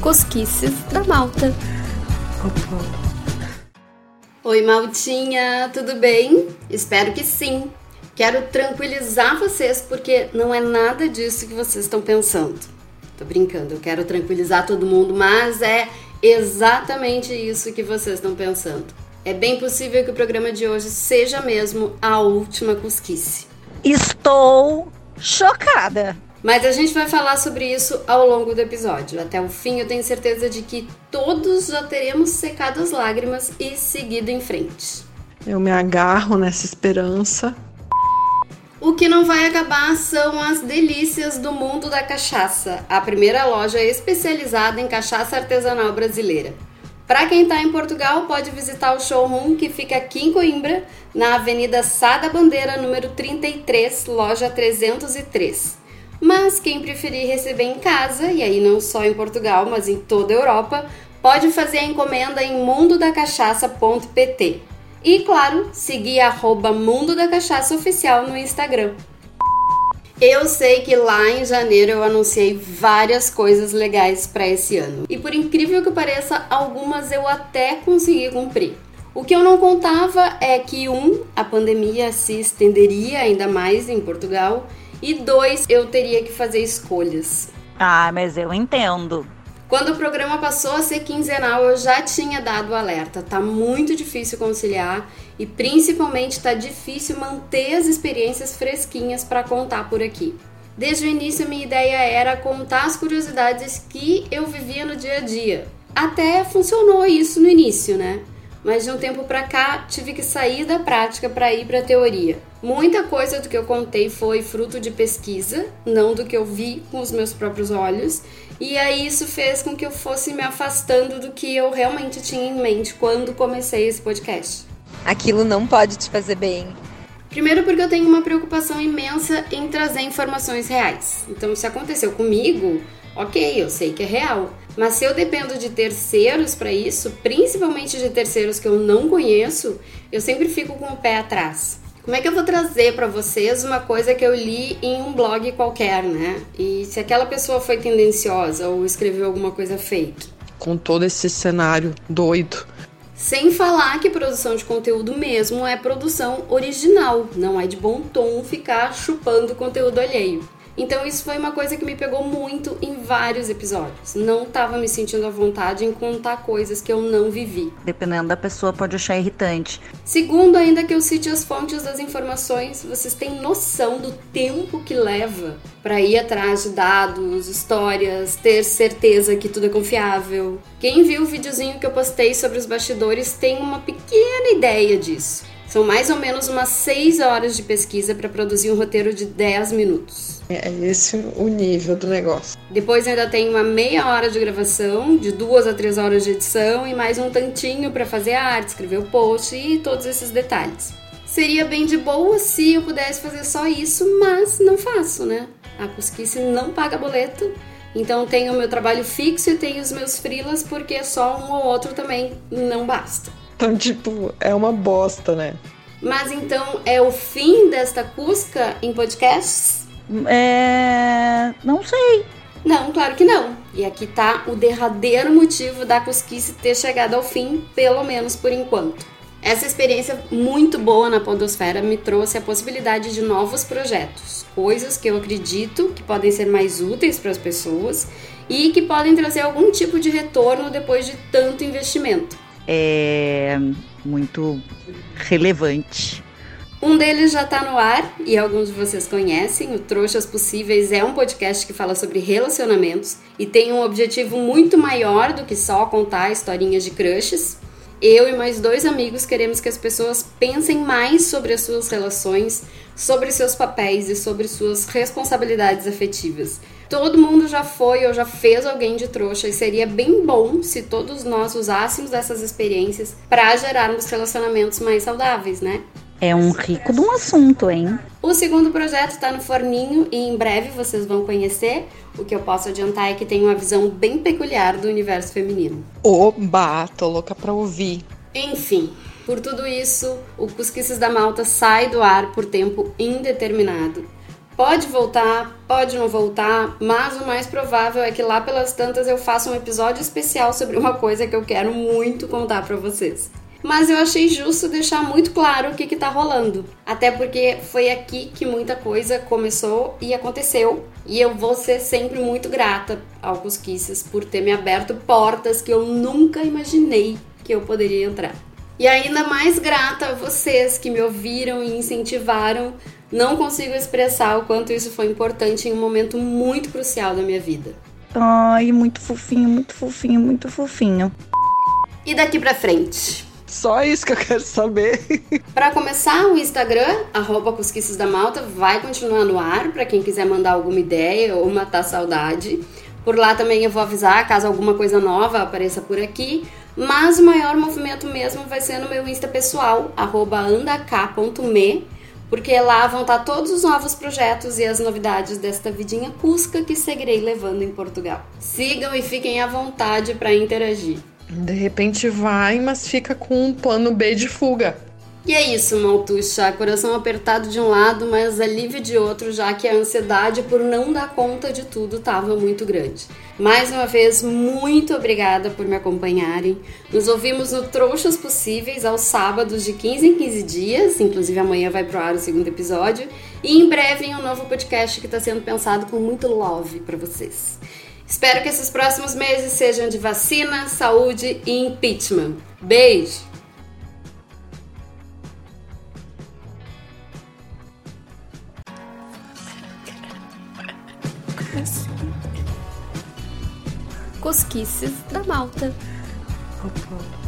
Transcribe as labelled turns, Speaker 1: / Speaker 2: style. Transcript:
Speaker 1: Cosquices da Malta. Oi, Maltinha, tudo bem? Espero que sim. Quero tranquilizar vocês porque não é nada disso que vocês estão pensando. Tô brincando, eu quero tranquilizar todo mundo, mas é exatamente isso que vocês estão pensando. É bem possível que o programa de hoje seja mesmo a última cosquice.
Speaker 2: Estou chocada.
Speaker 1: Mas a gente vai falar sobre isso ao longo do episódio. Até o fim, eu tenho certeza de que todos já teremos secado as lágrimas e seguido em frente.
Speaker 3: Eu me agarro nessa esperança.
Speaker 1: O que não vai acabar são as delícias do mundo da cachaça, a primeira loja especializada em cachaça artesanal brasileira. Para quem está em Portugal, pode visitar o showroom que fica aqui em Coimbra, na Avenida Sada Bandeira, número 33, loja 303. Mas quem preferir receber em casa, e aí não só em Portugal, mas em toda a Europa, pode fazer a encomenda em mundodacachaça.pt. E claro, seguir arroba Mundo da Cachaça Oficial no Instagram. Eu sei que lá em janeiro eu anunciei várias coisas legais para esse ano. E por incrível que pareça, algumas eu até consegui cumprir. O que eu não contava é que um, a pandemia se estenderia ainda mais em Portugal e dois, eu teria que fazer escolhas.
Speaker 2: Ah, mas eu entendo.
Speaker 1: Quando o programa passou a ser quinzenal, eu já tinha dado o alerta. Tá muito difícil conciliar e principalmente tá difícil manter as experiências fresquinhas para contar por aqui. Desde o início, minha ideia era contar as curiosidades que eu vivia no dia a dia. Até funcionou isso no início, né? Mas de um tempo para cá tive que sair da prática para ir para a teoria. Muita coisa do que eu contei foi fruto de pesquisa, não do que eu vi com os meus próprios olhos, e aí isso fez com que eu fosse me afastando do que eu realmente tinha em mente quando comecei esse podcast.
Speaker 4: Aquilo não pode te fazer bem.
Speaker 1: Primeiro porque eu tenho uma preocupação imensa em trazer informações reais. Então, se aconteceu comigo, ok, eu sei que é real. Mas se eu dependo de terceiros para isso, principalmente de terceiros que eu não conheço, eu sempre fico com o pé atrás. Como é que eu vou trazer para vocês uma coisa que eu li em um blog qualquer, né? E se aquela pessoa foi tendenciosa ou escreveu alguma coisa fake?
Speaker 3: Com todo esse cenário doido.
Speaker 1: Sem falar que produção de conteúdo mesmo é produção original, não é de bom tom ficar chupando conteúdo alheio. Então isso foi uma coisa que me pegou muito em vários episódios. Não estava me sentindo à vontade em contar coisas que eu não vivi.
Speaker 2: Dependendo da pessoa, pode achar irritante.
Speaker 1: Segundo, ainda que eu cite as fontes das informações, vocês têm noção do tempo que leva para ir atrás de dados, histórias, ter certeza que tudo é confiável. Quem viu o videozinho que eu postei sobre os bastidores tem uma pequena ideia disso. São mais ou menos umas 6 horas de pesquisa para produzir um roteiro de 10 minutos.
Speaker 3: É esse o nível do negócio.
Speaker 1: Depois ainda tem uma meia hora de gravação, de duas a três horas de edição e mais um tantinho para fazer a arte, escrever o post e todos esses detalhes. Seria bem de boa se eu pudesse fazer só isso, mas não faço, né? A cosquice não paga boleto, então tenho o meu trabalho fixo e tenho os meus frilas porque só um ou outro também não basta.
Speaker 3: Então, tipo, é uma bosta, né?
Speaker 1: Mas então é o fim desta Cusca em podcasts?
Speaker 2: É. Não sei.
Speaker 1: Não, claro que não. E aqui tá o derradeiro motivo da Cusquice ter chegado ao fim, pelo menos por enquanto. Essa experiência muito boa na Podosfera me trouxe a possibilidade de novos projetos, coisas que eu acredito que podem ser mais úteis para as pessoas e que podem trazer algum tipo de retorno depois de tanto investimento
Speaker 2: é muito relevante.
Speaker 1: Um deles já está no ar e alguns de vocês conhecem. O Trouxas Possíveis é um podcast que fala sobre relacionamentos e tem um objetivo muito maior do que só contar historinhas de crushes. Eu e mais dois amigos queremos que as pessoas pensem mais sobre as suas relações, sobre seus papéis e sobre suas responsabilidades afetivas. Todo mundo já foi ou já fez alguém de trouxa e seria bem bom se todos nós usássemos essas experiências para gerarmos relacionamentos mais saudáveis, né?
Speaker 2: É um rico de um assunto, hein?
Speaker 1: O segundo projeto está no forninho e em breve vocês vão conhecer. O que eu posso adiantar é que tem uma visão bem peculiar do universo feminino.
Speaker 3: Oba, tô louca pra ouvir.
Speaker 1: Enfim, por tudo isso, o Cusquices da Malta sai do ar por tempo indeterminado Pode voltar, pode não voltar, mas o mais provável é que lá pelas tantas eu faça um episódio especial sobre uma coisa que eu quero muito contar para vocês. Mas eu achei justo deixar muito claro o que, que tá rolando. Até porque foi aqui que muita coisa começou e aconteceu. E eu vou ser sempre muito grata ao Cosquices por ter me aberto portas que eu nunca imaginei que eu poderia entrar. E ainda mais grata a vocês que me ouviram e incentivaram. Não consigo expressar o quanto isso foi importante em um momento muito crucial da minha vida.
Speaker 2: Ai, muito fofinho, muito fofinho, muito fofinho.
Speaker 1: E daqui pra frente?
Speaker 3: Só isso que eu quero saber.
Speaker 1: Para começar, o Instagram, arroba Cosquices da Malta, vai continuar no ar para quem quiser mandar alguma ideia ou matar saudade. Por lá também eu vou avisar caso alguma coisa nova apareça por aqui. Mas o maior movimento mesmo vai ser no meu Insta pessoal, andk.me, porque lá vão estar todos os novos projetos e as novidades desta vidinha cusca que seguirei levando em Portugal. Sigam e fiquem à vontade para interagir.
Speaker 3: De repente vai, mas fica com um plano B de fuga.
Speaker 1: E é isso, Maltuxa. Coração apertado de um lado, mas alívio de outro, já que a ansiedade por não dar conta de tudo estava muito grande. Mais uma vez, muito obrigada por me acompanharem. Nos ouvimos no Trouxas Possíveis aos sábados de 15 em 15 dias, inclusive amanhã vai pro ar o segundo episódio, e em breve em um novo podcast que está sendo pensado com muito love para vocês. Espero que esses próximos meses sejam de vacina, saúde e impeachment. Beijo! Cosquices da Malta.
Speaker 3: Opa.